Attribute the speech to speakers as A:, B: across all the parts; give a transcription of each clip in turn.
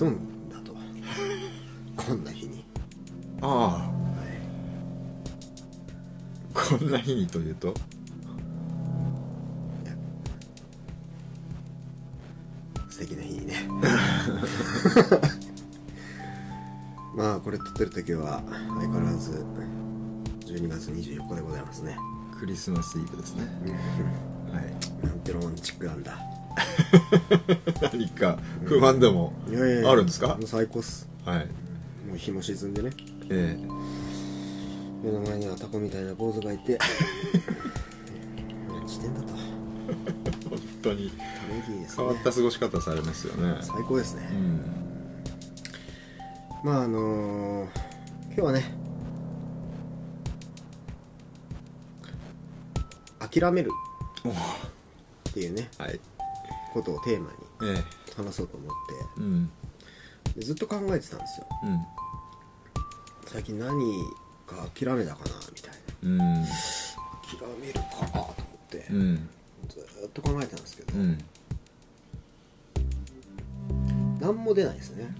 A: とんだと。こんな日に。
B: ああ。こんな日にというと？
A: 素敵な日にね。まあこれ撮ってる時は相変わらず12月24日でございますね。
B: クリスマスイブですね。はい。
A: なんてロマンチックなんだ
B: 何か不満でも
A: いやいやいや
B: あるんですか？
A: もう最高っす。
B: はい。
A: もう日も沈んでね。
B: え
A: 目の前にはタコみたいな坊主がいて。何してんだと。
B: え本当に
A: ため息です
B: 変わっ
A: ね
B: た過ごし方されますよね。
A: 最高ですね。
B: うん。
A: まああのー今日はね諦める
B: お
A: っていうね。
B: はい
A: ことをテーマに
B: え
A: 話そうと思って。でずっと考えてたんですよ。
B: うん。
A: 最近何か諦めたかなみたい
B: うん。
A: な諦めるかなと思って。
B: うん。
A: ずーっと考えてたんですけど。
B: うん。
A: 何も出ないですね。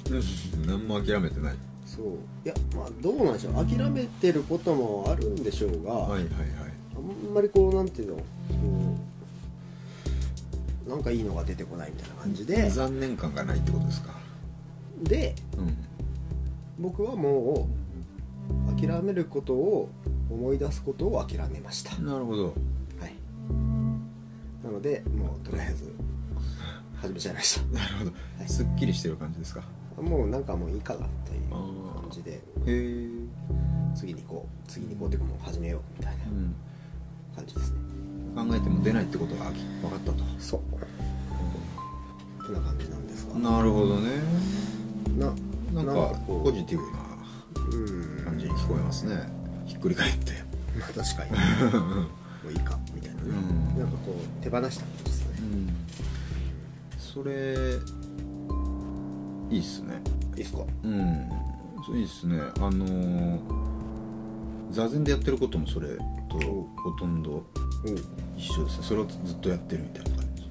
B: 何も諦めてない。
A: そう。いやまあどうなんでしょう。諦めてることもあるんでしょうが、
B: はいはいはい。
A: あんまりこうなんていうのこうなんかいいのが出てこないみたいな感じで。
B: 残念感がないってことですか？
A: で
B: うん。
A: 僕はもう諦めることを思い出すことを諦めました。
B: なるほど。
A: はい。なのでもうとりあえず始めちゃいまし
B: なるほど、
A: はい。
B: すっきりしてる感じですか？
A: たもうなんかもういいかなという感じで
B: へえ
A: 次に行こう次に行こうっていうかもう始めようみたいな
B: うん
A: 感じですね。
B: 考えても出ないってことが分かったと。
A: そう。ってな感じなんですが
B: なるほどね。
A: な
B: なんかポジティブな
A: うん。
B: 感じに聞こえますね。ひっくり返って。
A: まあ確かに。もういいかみたいなね、
B: うん。
A: なんかこう手放した感じですね。
B: うん。それいいっすね。
A: いいっすか？
B: うん。そういいっすね。あのー座禅でやってることもそれとほとんど
A: うん。
B: 一緒です。ねそれをずっとやってるみたいな感じ。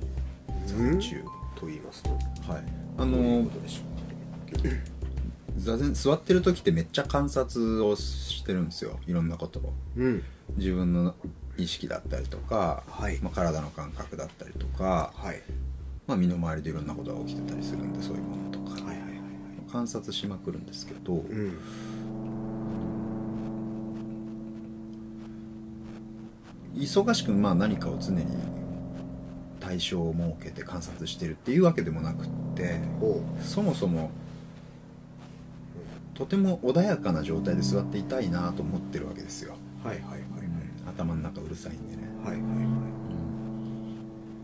B: 座禅中
A: と言いますと。
B: はい。あ
A: ど
B: の座禅座ってる時ってめっちゃ観察をしてるんですよ。いろんなことを。
A: ううん。
B: 自分の意識だったりとか、
A: はい。
B: まあ、体の感覚だったりとか、
A: はい。
B: まあ、身の回りでいろんなことが起きてたりするんでそういうものとか、
A: はいはいはいはい。
B: 観察しまくるんですけど、
A: うん
B: 忙しくまあ何かを常に対象を設けて観察してるっていうわけでもなくって
A: ほ
B: そもそもとても穏やかな状態で座っていたいなと思ってるわけですよ、
A: うはいはいはい。
B: 頭の中うるさいんでね。
A: はいはいは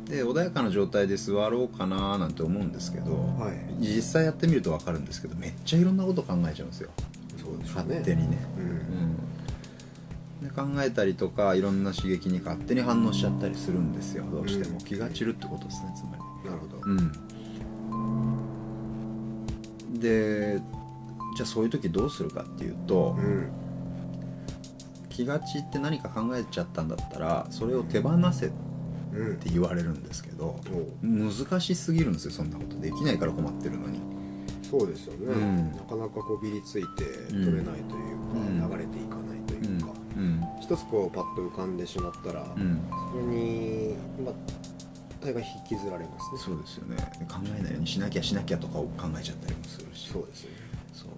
A: い。
B: で穏やかな状態で座ろうかななんて思うんですけど、
A: はい。はい
B: 実際やってみると分かるんですけどめっちゃいろんなこと考えちゃうんですよ。
A: そうでしょうね。
B: 勝手にね、
A: うん。
B: で考えたりとかいろんな刺激に勝手に反応しちゃったりするんですよ。どうしても、
A: うん。
B: 気が散るってことですねつまり。
A: なるほど。
B: うん。でじゃあそういう時どうするかっていうと、
A: うん。
B: 気が散って何か考えちゃったんだったらそれを手放せっ
A: うん。
B: て言われるんですけど
A: お
B: 難しすぎるんですよそんなこと。できないから困ってるのに。
A: そうですよね、
B: うん。
A: なかなかこうびりついて
B: うん
A: 取れないというか、
B: うん。
A: 流れていか一つこうパッと浮かんでしまったら、
B: うん。
A: それにまあ大概引きずられますね。
B: そうですよね。考えないようにしなきゃしなきゃとかを考えちゃったりもするし。
A: そうですよね。
B: そう。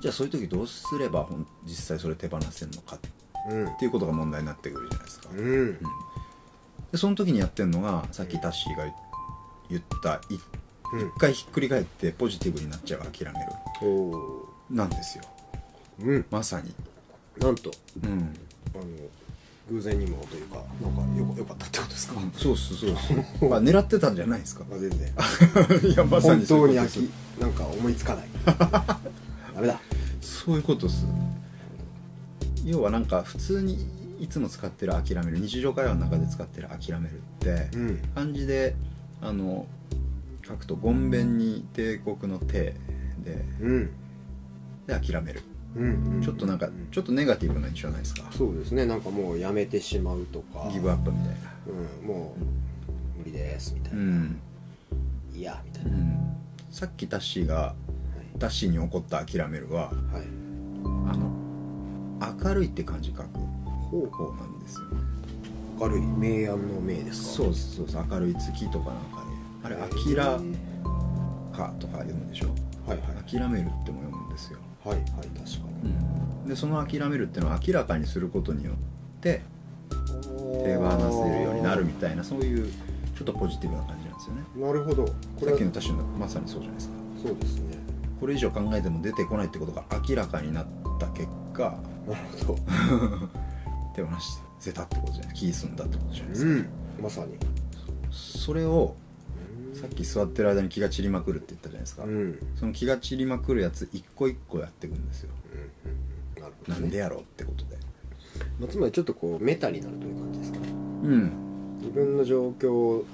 B: じゃあそういう時どうすれば実際それ手放せるのかっていうことが問題になってくるじゃないですか、
A: うん。うん。
B: でその時にやってるのがさっきタッシーが言ったい
A: うん。
B: 一回ひっくり返ってポジティブになっちゃう諦める。
A: おお
B: なんですよ。
A: うん。
B: まさに。
A: なんと。
B: うん
A: あの偶然にもというかなんかよよかったってことですか、
B: そうそうっす。まあ狙ってたんじゃないですか？
A: まあ、全然。
B: いやまさ
A: 本
B: にそう
A: 当になんか思いつかない。ダメだ。
B: そういうことっす。要はなんか普通にいつも使ってる諦める。日常会話の中で使ってる諦めるって、
A: うん。
B: 漢字であの書くと「ごんべんに帝国の帝」で
A: うん。
B: で諦めるちょっとなんかちょっとネガティブな印象ないですか？
A: そうですね。なんかもうやめてしまうとか。
B: ギブアップみたいな。
A: うんもう無理ですみたいうな、
B: ん、
A: いやみたいな、
B: うん、さっきタッシーがタッシーに起こった諦めるは
A: はい、はい、
B: あの明るいって漢字書く方なんですよね。
A: 明るい？明暗の明ですか？
B: そうそうそう明るい月とかなんかねあれ「あきらか」とか読むでしょ？
A: はいはい。
B: 諦めるっても読むんですよ、
A: はいはい確かに、
B: でその諦めるっていうのは明らかにすることによって手放せるようになるみたいなそういうちょっとポジティブな感じなんですよね。
A: なるほど。これ
B: さっきのタッシュのまさにそうじゃないですか。
A: そうですね。
B: これ以上考えても出てこないってことが明らかになった結果
A: なるほど。
B: 手放せたってことじゃない。気済んだってことじゃないですか、
A: うん。まさに。
B: それをさっき座ってる間に気が散りまくるって言ったじゃないですか、
A: うん。うん
B: その気が散りまくるやつ一個一個やっていくんですよ、
A: うんなるほど、ね、
B: なんでやろうってことで。
A: まあ、つまりちょっとこうメタになるという感じですか？ね
B: うん。
A: 自分の状況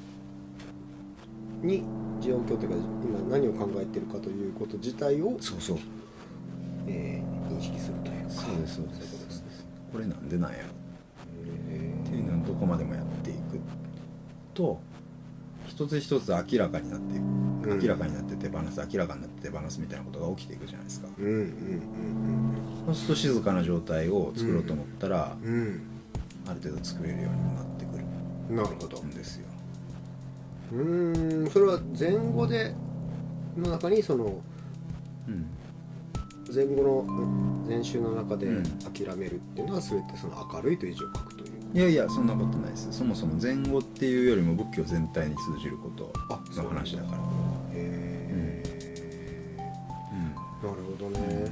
A: に状況というか今何を考えてるかということ自体を、
B: そうそう。
A: えー認識するというか。
B: そうですそうです。
A: そうですね
B: これなんでなんやろ。
A: へ
B: っていうのをどこまでもやっていくと一つ一つ明らかになっていく、
A: うん。
B: 明らかになって手放す明らかになって手放すみたいなことが起きていくじゃないですか。
A: ーうんうん
B: そうすると静かな状態を作ろうと思ったら、
A: うん。うん
B: ある程度作れるようにもなってくる。
A: うんなるほど。
B: んですよ。
A: うーんそれは前後での中にその
B: うん。
A: 前後の前週の中で
B: うん。
A: 諦めるっていうのは全てその明るいという字を書くとい
B: やいやそんなことないです。そもそも前後っていうよりも仏教全体に通じることの話だから。
A: へえなるほどね。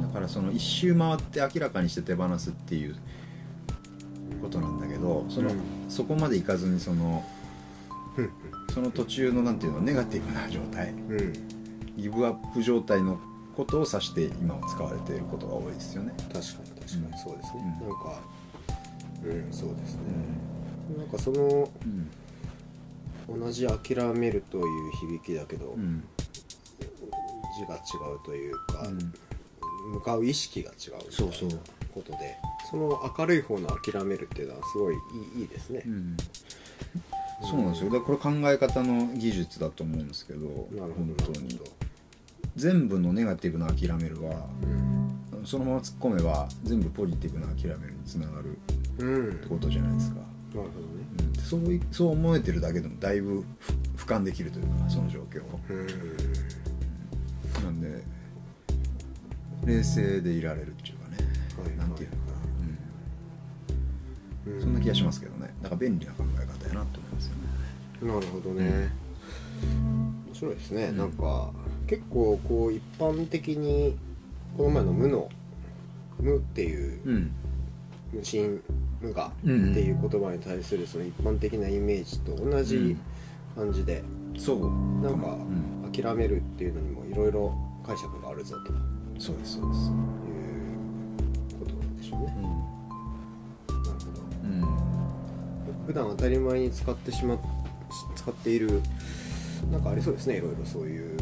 B: だからその一周回って明らかにして手放すっていうことなんだけどその、
A: うん。
B: そこまでいかずにその
A: うん。
B: その途中のなんていうのネガティブな状態
A: うん。
B: ギブアップ状態のことを指して今は使われていることが多いですよね。
A: 確かに確かに。そうですね、
B: うん。
A: なんかうんそうですね、なんかその
B: うん
A: 同じ諦めるという響きだけど、
B: うん。
A: 字が違うというか、
B: うん。
A: 向かう意識が違うみたい
B: うそう。
A: ことでその明るい方の諦めるっていうのはすごいいいいいですね。
B: う、ん。そうなんですよ。だからこれ考え方の技術だと思うんですけど
A: なるほど
B: 本当に。全部のネガティブな諦めるはそのまま突っ込めば全部ポジティブな諦めるにつながる
A: うん、うん、
B: ってことじゃないですか、
A: なるほどね。
B: うん、そういそう思えてるだけでもだいぶふ俯瞰できるというかその状況を。
A: うん。
B: なんで冷静でいられるっていうかね、
A: はい
B: なんていうのかな、
A: う
B: うん。ん、そんな気がしますけどね。だから便利な考え方やなと思いますよね。
A: なるほどね、面白いですね、
B: うん。
A: なんか結構こう一般的にこの前の無の無っていう
B: うん
A: 無心無我って
B: うん
A: いう言葉に対するその一般的なイメージと同じ感じで、
B: そう。
A: なんか
B: うん、
A: 諦めるっていうのにもいろいろ解釈があるぞと。いう
B: そうですそうです。
A: ことなんでしょうね、
B: うん。
A: なるほど。
B: うん。
A: 普段当たり前に使ってしま使っているなんかありそうですねいろいろそういう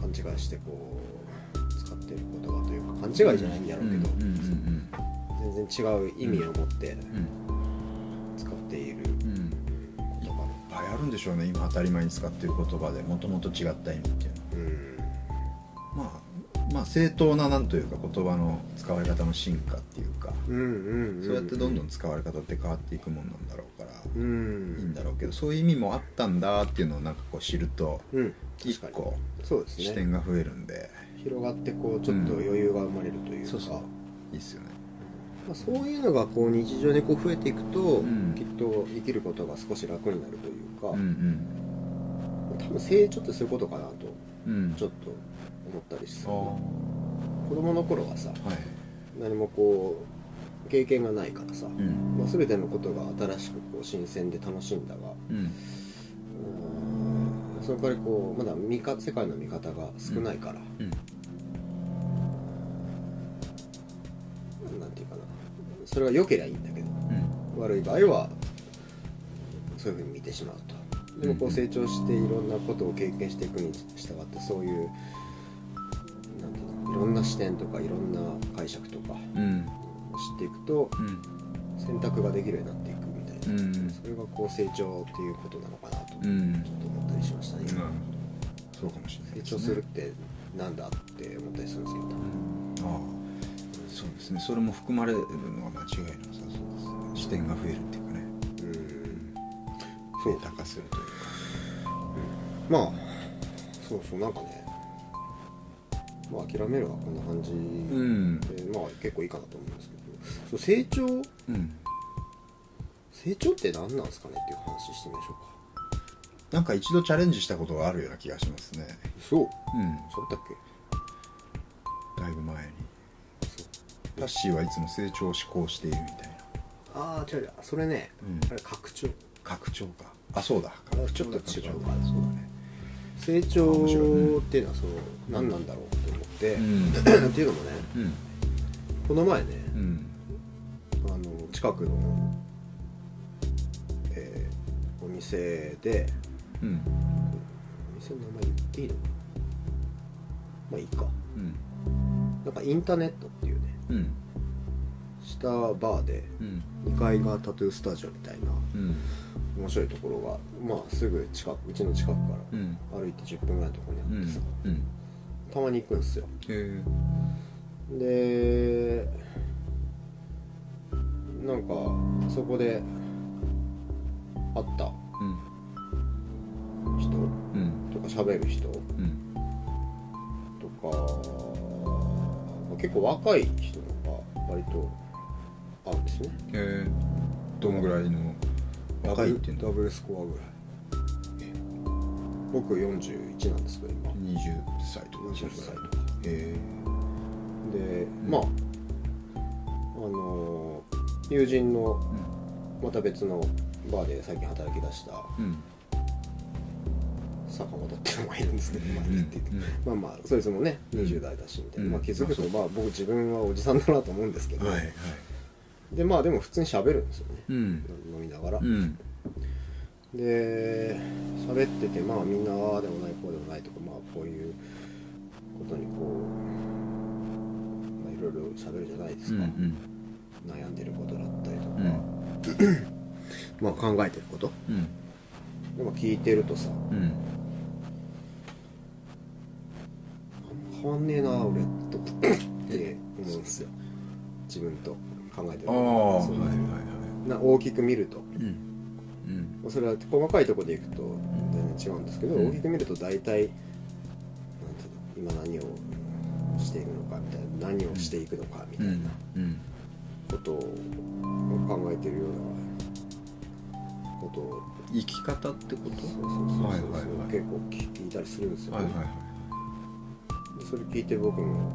A: 勘違いしてこう使っている言葉というか勘違いじゃないんだろうけど、
B: うんうんうん
A: 全然違う意味を持って
B: うん。
A: 使っている
B: うん。うん
A: 言葉
B: いっぱいあるんでしょうね。今当たり前に使ってる言葉で。もともと違った意味っていう
A: うん。
B: のはまあまあ正当ななんというか言葉の使われ方の進化っていうか、
A: うんうんうん
B: そうやってどんどん使われ方って変わっていくもんなんだろうから、
A: う
B: いいん
A: ん
B: だろうけどそういう意味もあったんだっていうのをなんかこう知ると
A: うん。
B: 一個視点が増えるんで。
A: 広がってこうちょっと余裕が生まれるというか、
B: そうそう。いいっすよね
A: まあ、そういうのがこう日常でこう増えていくと、
B: ん。
A: きっと生きることが少し楽になるというか、
B: うんうん。
A: 多分成長ってそういうことかなと
B: うん。
A: ちょっと思ったりして
B: ああ。は
A: 子供の頃はさ
B: い。
A: 何もこう経験がないからさ、
B: うん。
A: まあ、全てのことが新しくこう新鮮で楽しいんだが
B: うん。
A: うーんその代わりこうまだ世界の見方が少ないから、
B: うん
A: それが良ければいいんだけど
B: うん。
A: 悪い場合はそういうふうに見てしまうと。でもこう成長していろんなことを経験していくに従ってそういうなんていうのいろんな視点とかいろんな解釈とか
B: うん。
A: を知っていくと
B: うん。
A: 選択ができるようになっていくみたいな、
B: うん。
A: それがこう成長っていうことなのかなとちょっ
B: うん
A: と思ったりしましたね、
B: そうかもしれない
A: 成長するってなんだって思ったりするんですけど、
B: ああそうですね。それも含まれるのは間違いなさそうですね。視点が増えるっていうかね。
A: うん。
B: そう高化するというか。
A: まあそうそうなんかね。まあ諦めるはこんな感じ
B: うん。
A: で、まあ結構いいかなと思うんですけど。そう成長？
B: うん。
A: 成長って何なんですかねっていう話してみましょうか。
B: なんか一度チャレンジしたことがあるような気がしますね。
A: そう。
B: うん。
A: そうだっけ？
B: だいぶ前にタッシーはいつも成長を志向しているみたいな。
A: ああ違う違う。それね、
B: うん。
A: あれ拡張。
B: 拡張か。あそうだ。
A: ちょっと違う
B: かそうだね。
A: 成長
B: 面白いね
A: っていうのはその何なんだろうと思って、
B: うん。
A: っていうのもね
B: うん。
A: この前ね
B: うん。
A: あの近くの、えーお店で
B: うん。
A: お店の名前言っていいのかな。まあいいか。
B: うん。
A: なんかインターネットっていうね
B: うん。
A: 下バーで
B: うん。
A: 2階がタトゥースタジオみたいな
B: うん。
A: 面白いところがまあすぐ近くうちの近くか
B: うん。
A: ら歩いて10分ぐらいのところ
B: うん
A: にあってさ、
B: うん。
A: たまに行くんですよ。
B: へえ。
A: でなんかそこで会った
B: うん。
A: 人
B: うん。
A: とか喋る人
B: うん。
A: とか結構若い人が割と会うんですね。
B: へえどのぐらいの若い。っていうの
A: ダブルスコアぐらい。僕41なんですけど今。
B: 20歳とか。
A: 20歳とか。
B: へ
A: で、
B: うん。
A: まああの友人のまた別のバーで最近働き出した
B: えうん
A: 坂本っていうのがいるんですけど、まあいいって言って。
B: うん
A: まあまあそいつもね20代だしみたいな、
B: うん。
A: まあ、気づくとまあ僕自分はおじさんだなと思うんですけど、
B: はいはい。
A: でまあでも普通に喋るんですよね、
B: うん。
A: 飲みながら、
B: うん。
A: で喋っててまあみんなああでもないこうでもないとかまあこういうことにこう、まあ、いろいろ喋るじゃないですか、
B: うんうん。
A: 悩んでることだったりとか、
B: うん。
A: まあ考えてること。
B: うん。
A: でも聞いてるとさ
B: うん
A: 変わんねえな俺って思うんですよ。自分と考えてる
B: ああはいはいはい。
A: な大きく見ると。
B: うん。うん。
A: それは細かいところでいくと全然違うんですけど、
B: うん。
A: 大きく見ると大体今何をしていくのかみたいな何をしていくのかみたいな
B: うん。
A: ことを考えてるようなことを
B: 生き方ってこと？
A: そうそうそうそう、
B: はいはいはい。
A: 結構聞いたりするんですよね、
B: はいはいはい。
A: でそれ聞いて僕も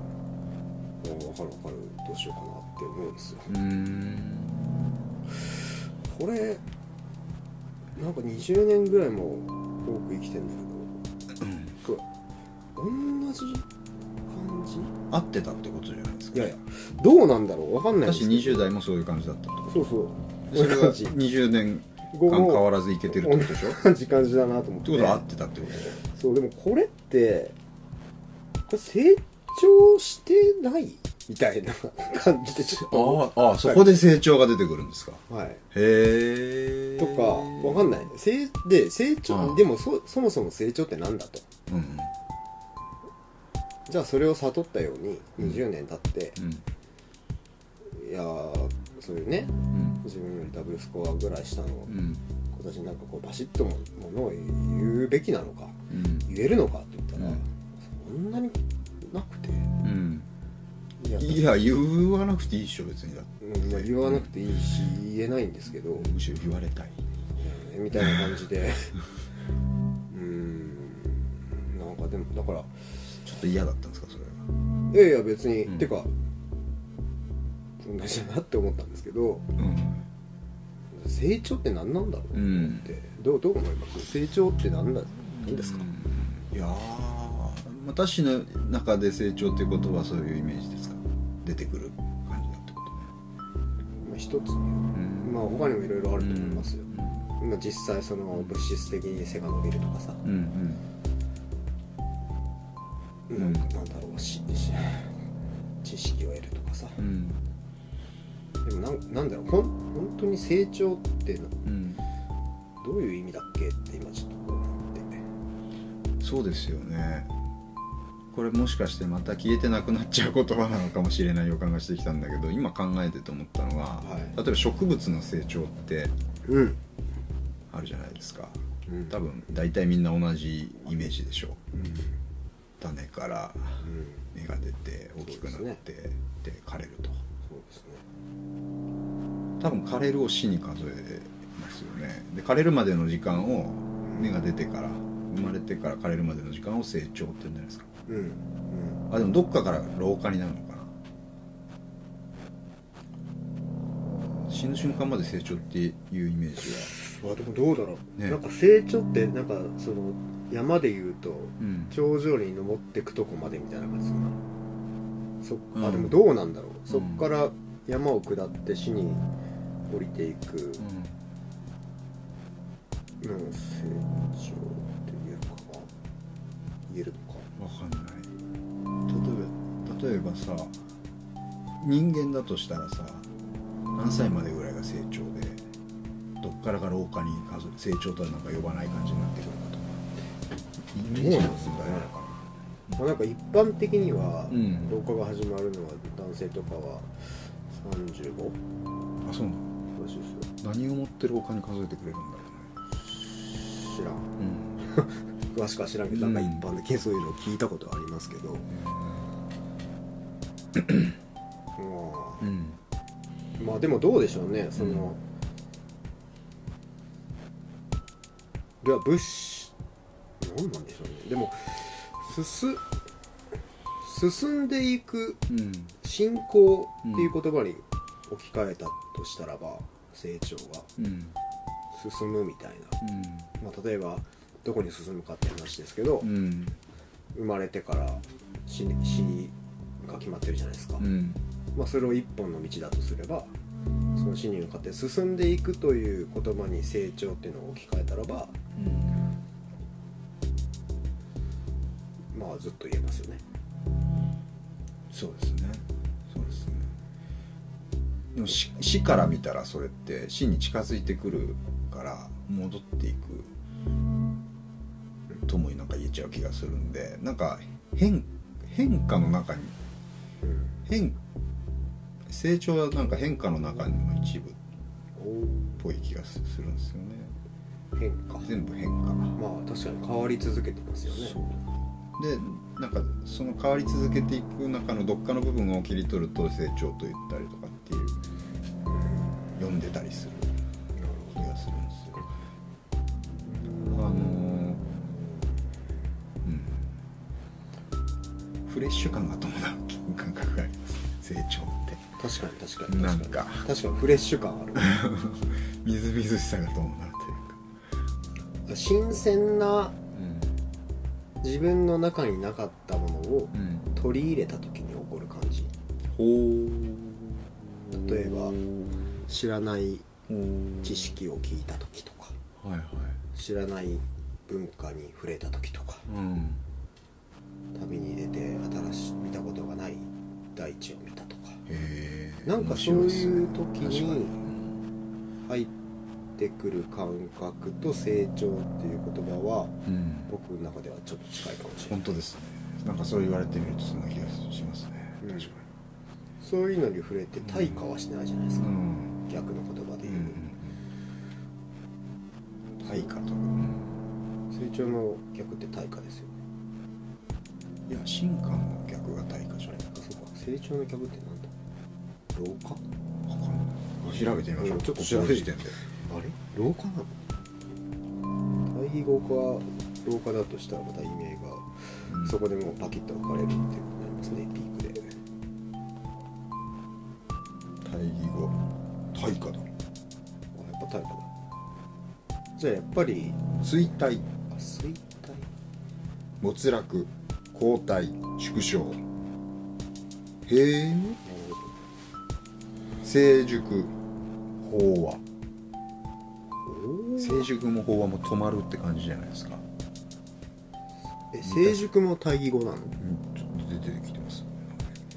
A: あ分かる分かるどうしようかなって思うんですよ。これなんか20年ぐらいも多く生きてんだけどこれ同じ感じ？
B: 合ってたってことじゃないですか。
A: いやいやどうなんだろう？分かんない
B: 私20代もそういう感じだったってこ
A: そうそう。
B: とそれが
A: 同じ
B: 20年間変わらずいけてるってことでしょ？っ
A: 同じ感じだなと思って。
B: てことは合ってたってこと？
A: そうでもこれってこれ成長してないみたいな 感じでちょっと
B: ああそこで成長が出てくるんですか？
A: はい。
B: へえ
A: とかわかんない。成で成長、
B: うん。
A: でもそそもそも成長ってなんだと。
B: うん
A: じゃあそれを悟ったように
B: うん。
A: 20年経って、
B: うん。
A: いやーそういうね
B: うん。
A: 自分よりダブルスコアぐらい下の
B: うん。
A: 子たちになんかこうバシッともものを言うべきなのか
B: うん。
A: 言えるのかって言ったら、
B: うん
A: そんなになくて。
B: うん。
A: いや
B: いや言わなくていいでしょ別にだって。
A: うんまあ、言わなくていいし言えないんですけど、
B: むしろ言われたい。
A: みたいな感じで。うーん。なんかでもだから
B: ちょっと嫌だったんですかそれは。い
A: やいや別に、
B: うん。
A: てか同じだなって思ったんですけど
B: うん。
A: 成長って何なんだろう
B: うん。
A: って、どうどう思います？成長って何だ何ですか、
B: いやー私の中で成長っていうことはそういうイメージですか？出てくる感じだってことね。
A: まあ、一つに
B: うん。
A: まあ他にもいろいろあると思いますよ、まあ実際その物質的に背が伸びるとかさ、
B: うんうん。
A: なん。かなんだろう。しし知識を得るとかさ。
B: うん。
A: でもなんなんだろう。ほん本当に成長ってな
B: うん。
A: どういう意味だっけって今ちょっと思って。
B: そうですよねこれもしかしてまた消えてなくなっちゃう言葉なのかもしれない予感がしてきたんだけど今考えてて思ったのは、
A: はい。
B: 例えば植物の成長って
A: うん。
B: あるじゃないですか。
A: うん。
B: 多分大体みんな同じイメージでしょう。
A: うん。
B: 種から
A: うん。
B: 芽が出て大きくなってで,、枯れると。
A: そうですね。
B: 多分枯れるを死に数えますよね。で枯れるまでの時間を芽が出てから生まれてから枯れるまでの時間を成長って言うんじゃないですか
A: うんうん。
B: あでもどっかから老化になるのかな。死ぬ瞬間まで成長っていうイメージは。
A: あでもどうだろう、
B: ね。
A: なんか成長ってなんかその山でいうと
B: うん。
A: 頂上に登ってくとこまでみたいな感じするなそ
B: うん。
A: あでもどうなんだろう、そっから山を下って死に降りていく。の成長か
B: わかんない。例えば例えばさ人間だとしたらさ何歳までぐらいが成長でどっからが老化に数成長とはなんか呼ばない感じになってくるかとか。イメージの問題なのか
A: まあ、なんか一般的には
B: うん。
A: 老化が始まるのは男性とかは35
B: なあそうなの？何をもって老化に数えてくれるんだろ
A: 知らん。
B: うね
A: 詳しくは知らんけど、
B: うん
A: なんか一般的にそういうのを聞いたことはありますけど、ま
B: うん。
A: あ、まあでもどうでしょうねその、いや物資何なんでしょうね。でも進進んでいく
B: うん。
A: 進行っていう言葉に置き換えたとしたらば成長が
B: うん。
A: 進むみたいな、まあ、例えばどこに進むかって話ですけど、
B: うん。
A: 生まれてから死に死が決まってるじゃないですか、
B: うん。
A: まあ、それを一本の道だとすればその死に向かって進んでいくという言葉に成長っていうのを置き換えたらばまあずっと言えますよね。
B: そうですね。そうですね。でも死死から見たらそれって死に近づいてくるから戻っていくともなんか言えちゃう気がするんでなんか変変化の中に変成長はなんか変化の中の一部っぽい気がするんですよね。
A: 変化。
B: 全部変化。
A: まあ確かに変わり続けてますよね。
B: でなんかその変わり続けていく中のどっかの部分を切り取ると成長と言ったりとかっていう読んでたりするフレッシュ感が伴う感覚があります。成長って。
A: 確かに確かに
B: なん
A: 確か。確かにフレッシュ感ある。
B: みずみずしさが伴うというか。
A: 新鮮な自分の中になかったものを
B: うん、
A: 取り入れた時に起こる感じ。
B: ほう。
A: 例えば知らない知識を聞いた時とか。
B: はいはい。
A: 知らない文化に触れた時とか。
B: うん。
A: 旅に出て大地を見たとか。なんかそういう時に入ってくる感覚と成長っていう言葉は僕の中ではちょっと近いかもしれない。
B: 本当ですね。なんかそう言われてみるとそんな気がしますね。
A: うん。
B: 確か
A: そういうのに触れて対価はしないじゃないですか、
B: にうん。
A: 逆の言葉で言う、
B: うん
A: 対価と
B: うん。
A: 成長の逆って対価ですよね。
B: いや進化の逆が対価じゃない
A: 成長の逆ってなんだ？老化
B: わかん。ない調べてみましょう。
A: うんちょっと調べてあれ？老化なの？対比語が老化だとしたらまた意味が、
B: うん
A: そこでもうパキッと分かれるっていうことになりますね。ピークで。
B: 対義語。対価だ。
A: あやっぱ対価だ。じゃあやっぱり
B: 衰退。
A: あ衰退？
B: 没落後退縮小へえ。成熟飽和
A: ど
B: 成熟も飽和も止まるって感じじゃないですか、
A: え成熟も対義語なの？
B: うん、ちょっと出てきてます。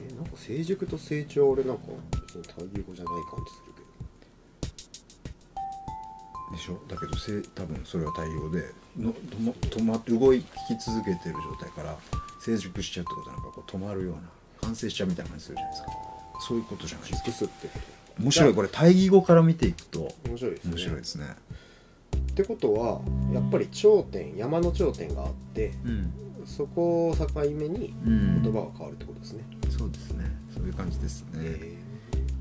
A: えなんか成熟と成長は俺なんか別に対義語じゃない感じするけど。
B: でしょ？だけどせ多分それは対応での止ま動き続けてる状態から成熟しちゃうってことなんかこう止まるような完成しちゃうみたいな感じするじゃないですか。そういうことじゃないですか。
A: ってこ
B: 面白い。これ対義語から見ていくと
A: と面白いですね。
B: 面白いですね。
A: ってことはやっぱり頂点山の頂点があって
B: うん、
A: そこを境目に
B: うん、
A: 言葉が変わるってことですね、
B: そうですね。そういう感じですね。
A: え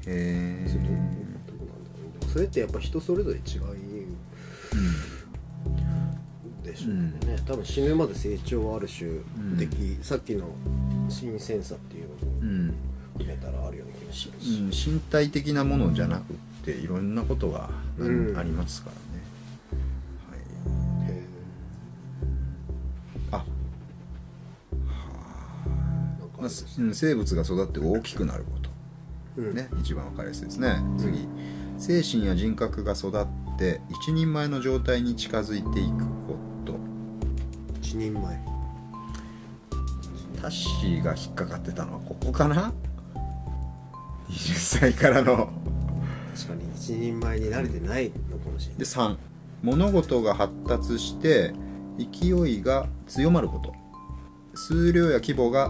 B: へえ
A: それってやっぱ人それぞれ違いでしょうけどね、多分死ぬまで成長はある種
B: ん
A: でき、さっきの新鮮さっていうのも
B: うん、
A: 含めたらあるような気がす。る
B: うん。
A: し、
B: 身体的なものじゃなくっていろんなことがあ,、りますからね、はい、
A: へ
B: あ。
A: ーなんかあ
B: まあ生物が育って大きくなること。
A: うん。
B: ね、一番わかりやすいですね。次。精神や人格が育って一人前の状態に近づいていくこと
A: 一人前。
B: タッシーが引っかかってたのはここかな？20歳からの。
A: 確かに一人前に慣れてないのかもしれない。
B: で3物事が発達して勢いが強まること。数量や規模が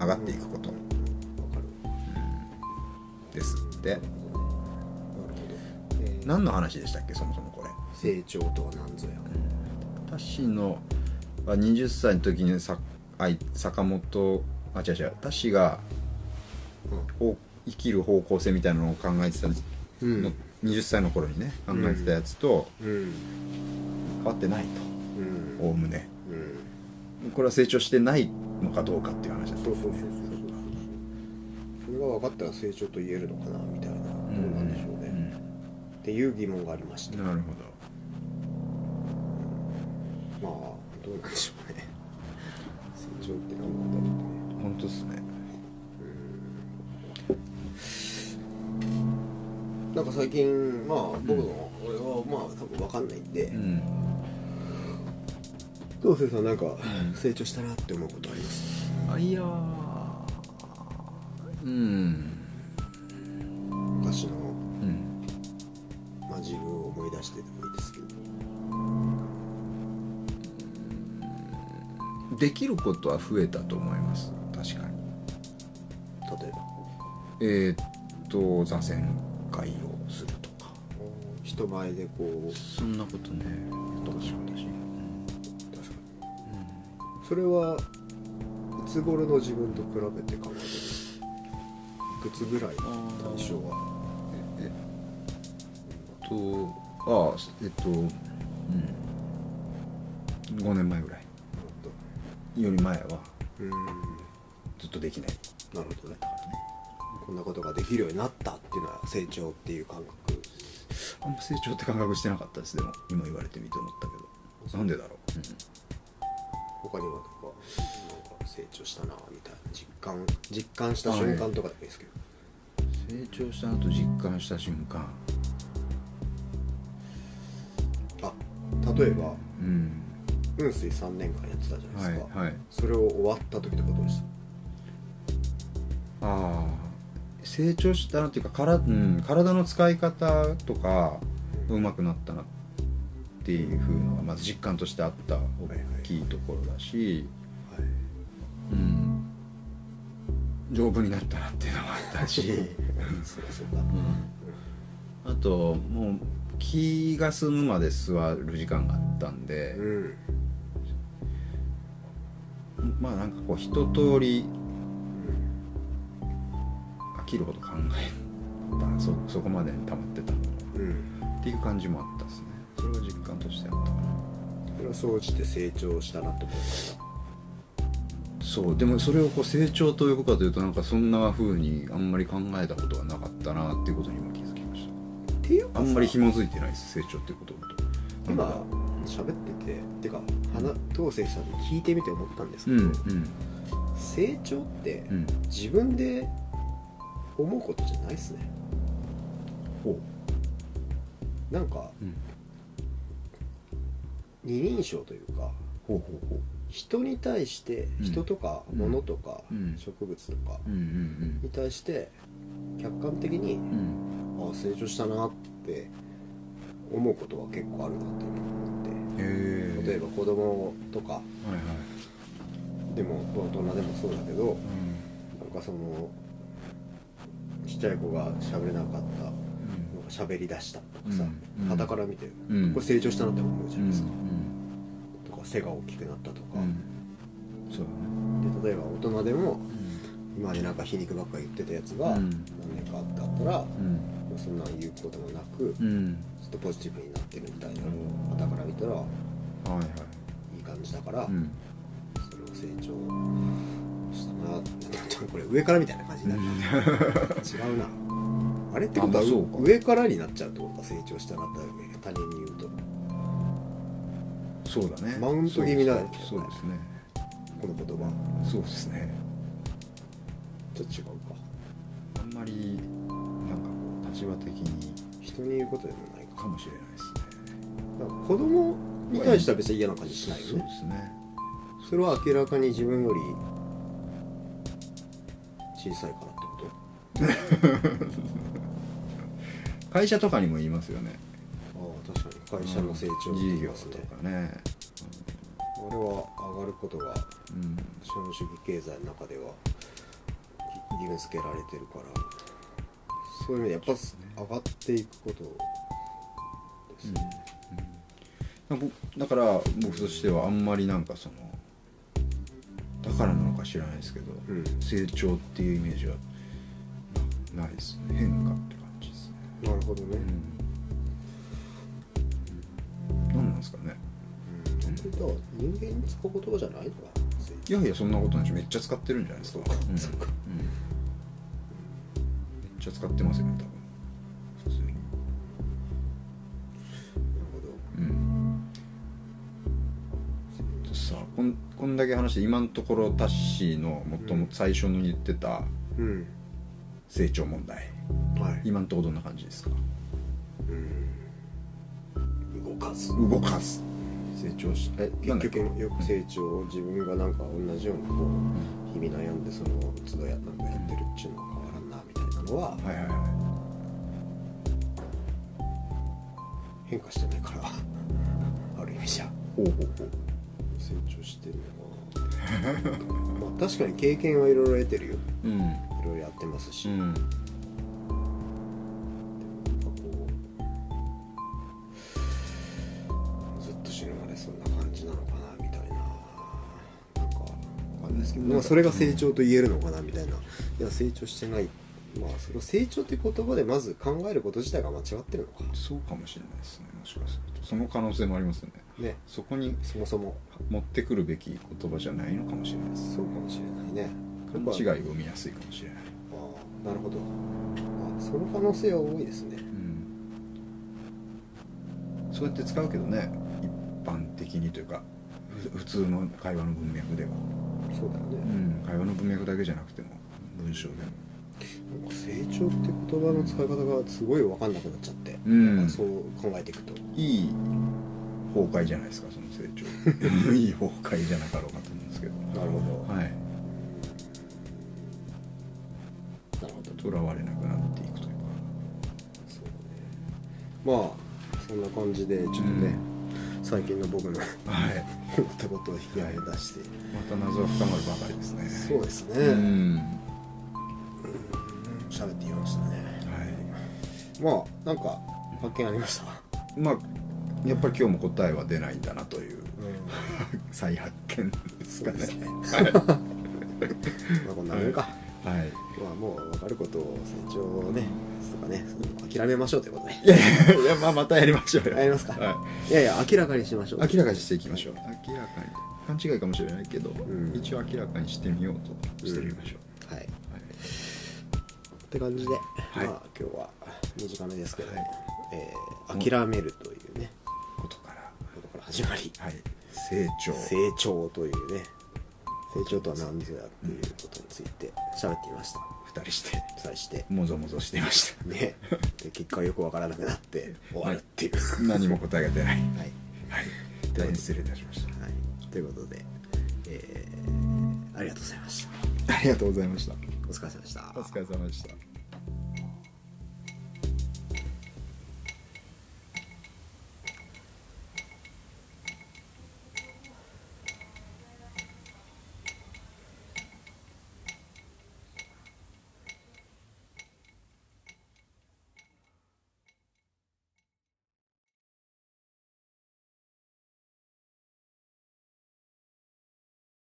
B: 上がっていくこと。
A: わかる。
B: ですって。何の話でしたっけそもそもこれ。
A: 成長とは何ぞや。
B: タッシーのは20歳の時にさあい坂本あ違う違うタッシーがほう生きる方向性みたいなのを考えてたの、
A: うん。
B: 20歳の頃にね考えてたやつと
A: うん。
B: 変わってない
A: うん。
B: とおおむね。
A: うん。
B: これは成長してないのかどうかっていう話です
A: そうそうそうそう。そうそれが分かったら成長と言えるのかなみたいなどうなんでしょうね、っていう疑問がありました。
B: なるほ
A: まあどうなんでしょうね成長って何なんだろうね
B: 本当ですね
A: なんか最近まあ僕の、俺はまあ多分分かんないんで、
B: うん
A: どうせさんなんか成長したなって思うことあります
B: あいやうん
A: 昔の、
B: うん
A: まあ、自分を思い出してでもいいですけど
B: できることは増えたと思います。確かに。
A: 例えば。
B: えー、っと座禅会をするとか。
A: 人前でこう。
B: そんなことね。確かに。
A: 確かにそれはいつ頃の自分と比べて考えてるいくつぐらい対象は？
B: えっとああえっとうん。5年前ぐらいより前は
A: うん。
B: ずっとできない。
A: なるほどね。こんなことができるようになったっていうのは成長っていう感覚。
B: あんま成長って感覚してなかったですでも。今言われてみて思ったけど。なんでだろう、
A: 他にはなんかなんか成長したなみたいな実感実感した瞬間とかでもいいですけど。
B: 成長したなと実感した瞬間。
A: あ例えば？
B: うん
A: 雲水3年間やってたじゃないですか、
B: はいはい。
A: それを終わった時とかどうでし
B: ああ成長したなっていうかから、うん、体の使い方とかうまくなったなっていうふうのがまず実感としてあった大きいところだし、
A: たはい。
B: うん、丈夫になったなっていうのもあったし、
A: そうだそうだ。
B: うん、あともう気が済むまで座る時間があったんで、
A: うん
B: まあなんかこう一通り飽きるほど考えたそそこまで溜まってた
A: うん
B: っていう感じもあったですねそれは実感としてあったかな
A: それは総じて成長したなと思った
B: そうでもそれをこう成長と呼ぶかというとなんかそんな風にあんまり考えたことがなかったなっていうことにも気づきまし
A: っていうか
B: あんまり紐づいてないです成長っていうことだと
A: 今
B: なんか
A: 喋ってててか花東生さんに聞いてみて思ったんですけど、
B: うんうん。
A: 成長って
B: うん。
A: 自分で思うことじゃないっすね。
B: ほ
A: なんか
B: ううん。
A: 二人称というか
B: ほうほうほ
A: 人に対して
B: うん。
A: 人とか
B: うん。
A: 物とか
B: うん。
A: 植物とか
B: ううんうん。
A: に対して客観的に
B: うん。うん
A: あ成長したなって思うことは結構あるなって思って
B: へえ
A: 例えば子供とか。
B: はいはい。
A: でも大人でもそうだけど
B: う
A: なんかそのちっちゃい子が喋れなかった。のが喋り出したとかさ
B: うん。
A: 傍から見て
B: うん。
A: これ成長したなって思うじゃ
B: ん。
A: ないですか
B: うん。
A: とか背が大きくなったとか。
B: うん。そうだね。
A: で例えば大人でも
B: うん。
A: 今までなんか皮肉ばっか言ってたやつが
B: うん。
A: 何年かあったらも
B: うん。
A: うそんなん言うこともなく
B: うん。
A: ちょっとポジティブになってるみたいな。
B: うん
A: 傍から見たら
B: はいはい。
A: いい感じだから
B: うん。
A: それを成長したななんかこれ上からみたいな感じになる。違うな。あれってことは上からになっちゃうってことか成長したなって他人に言うと。
B: そうだね。
A: マウント気味だよね。
B: そうですね。
A: この言葉。
B: そうですね。
A: ちょっと違うか。
B: あんまりなんかこう立場的に。
A: 人に言うことでもないか。
B: かもしれないです
A: 子供に対しては別に嫌な感じしないよ
B: そうで
A: ね
B: すね。
A: それは明らかに自分より小さいからってこと？
B: 会社とかにも言いますよね。
A: ああ確かに会社の成長って
B: 事業
A: 言いますね。
B: とかね。
A: あれは上がることが
B: うん。
A: 資本主義経済の中では義務付けられてるからそういう意味でやっぱ上がっていくことですね、
B: 僕だから僕としてはあんまりなんかそのだからなのか知らないですけど、
A: うん。
B: 成長っていうイメージはなないですね。変化って感じですね。
A: なるほどね、
B: うん。何なんですかね。
A: うん、本当だ人間に使う言葉じゃないのか
B: いやいやそんなことないでしょめっちゃ使ってるんじゃないですか。
A: う
B: ん。めっちゃ使ってますよね多分だけ話して今のところタッシーの最も最初の言ってた成長問題。
A: はい。
B: 今のところどんな感じですか？
A: うん。動かず
B: 動かず成長しえなんだっけ？
A: 結局よく成長を自分がなんか同じようにこう日々悩んでその都度やなんかやってるっちゅうのは変わらんなみたいなのは
B: はいはいは
A: 変化してないから。ある意味じゃ。
B: いほうほうほう。
A: 成長してるのかなまあ確かに経験はいろいろ得てるよ。
B: うん。
A: いろいろやってますし、
B: うん。
A: なんかこうずっと死ぬまでそんな感じなのかなみたいな。なんかわかんないですけど、まあ、それが成長と言えるのかなみたいな。いや成長してない。まあそれを成長っていう言葉でまず考えること自体が間違ってるのか。
B: そうかもしれないですね。もしかすると。その可能性もありますよね
A: ね。
B: そこに
A: そもそも。
B: 持ってくるべき言葉じゃないのかもしれない。です
A: そうかもしれないね。
B: 勘違いを生みやすいかもしれない。
A: ああなるほど。あその可能性は多いですね。
B: うん。そうやって使うけどね一般的にというかふ普通の会話の文脈では、
A: そうだよね、
B: うん、会話の文脈だけじゃなくても文章でも。
A: 成長って言葉の使い方がすごい分かんなくなっちゃって、
B: うん。
A: そう考えていくと。
B: いい崩壊じゃないですかその成長。いい崩壊じゃなかろうかと思うんですけど。
A: なるほど、
B: はい。
A: なるほど。
B: とらわれなくなっていくというか。
A: そうだね。まあそんな感じでちょっとね、最近の僕の
B: はい。
A: 思ったことを引き上げ出して、
B: また謎は深まるばかりですね。
A: そうですね。
B: うん。は
A: 喋ってきましたね。
B: い。
A: まあなんか発見ありました、
B: まあやっぱり今日も答えは出ないんだなという再発見ですかね。
A: ねまあこんなもんか、
B: はい。
A: まあもう分かることを成長をねとかね諦めましょうということで。
B: いやいやいやまあまたやりましょうよ。
A: やりますか。
B: はい。
A: やいや明らかにしましょう。
B: 明らかにしていきましょう。明らかに。勘違いかもしれないけど、
A: ん。
B: 一応明らかにしてみようとしてみましょう、
A: はい。
B: はい。
A: って感じで、
B: い。
A: まあ今日は短めですけど、
B: はい。
A: えー諦めるという始まり。
B: はい。成長。
A: 成長というね。成長とは何ぞやっていうことについて喋ってみました。
B: 二人して。
A: さして。
B: もぞもぞしていまし
A: ね。で結果よくわからなくなって終わるっていう。
B: た何も答えが出ない。
A: はい。
B: はい。大変失礼いたしまし
A: はい、ということで、えーありがとうございました
B: た。ありがとうございました。
A: お疲れ様でした。
B: お疲れ様でした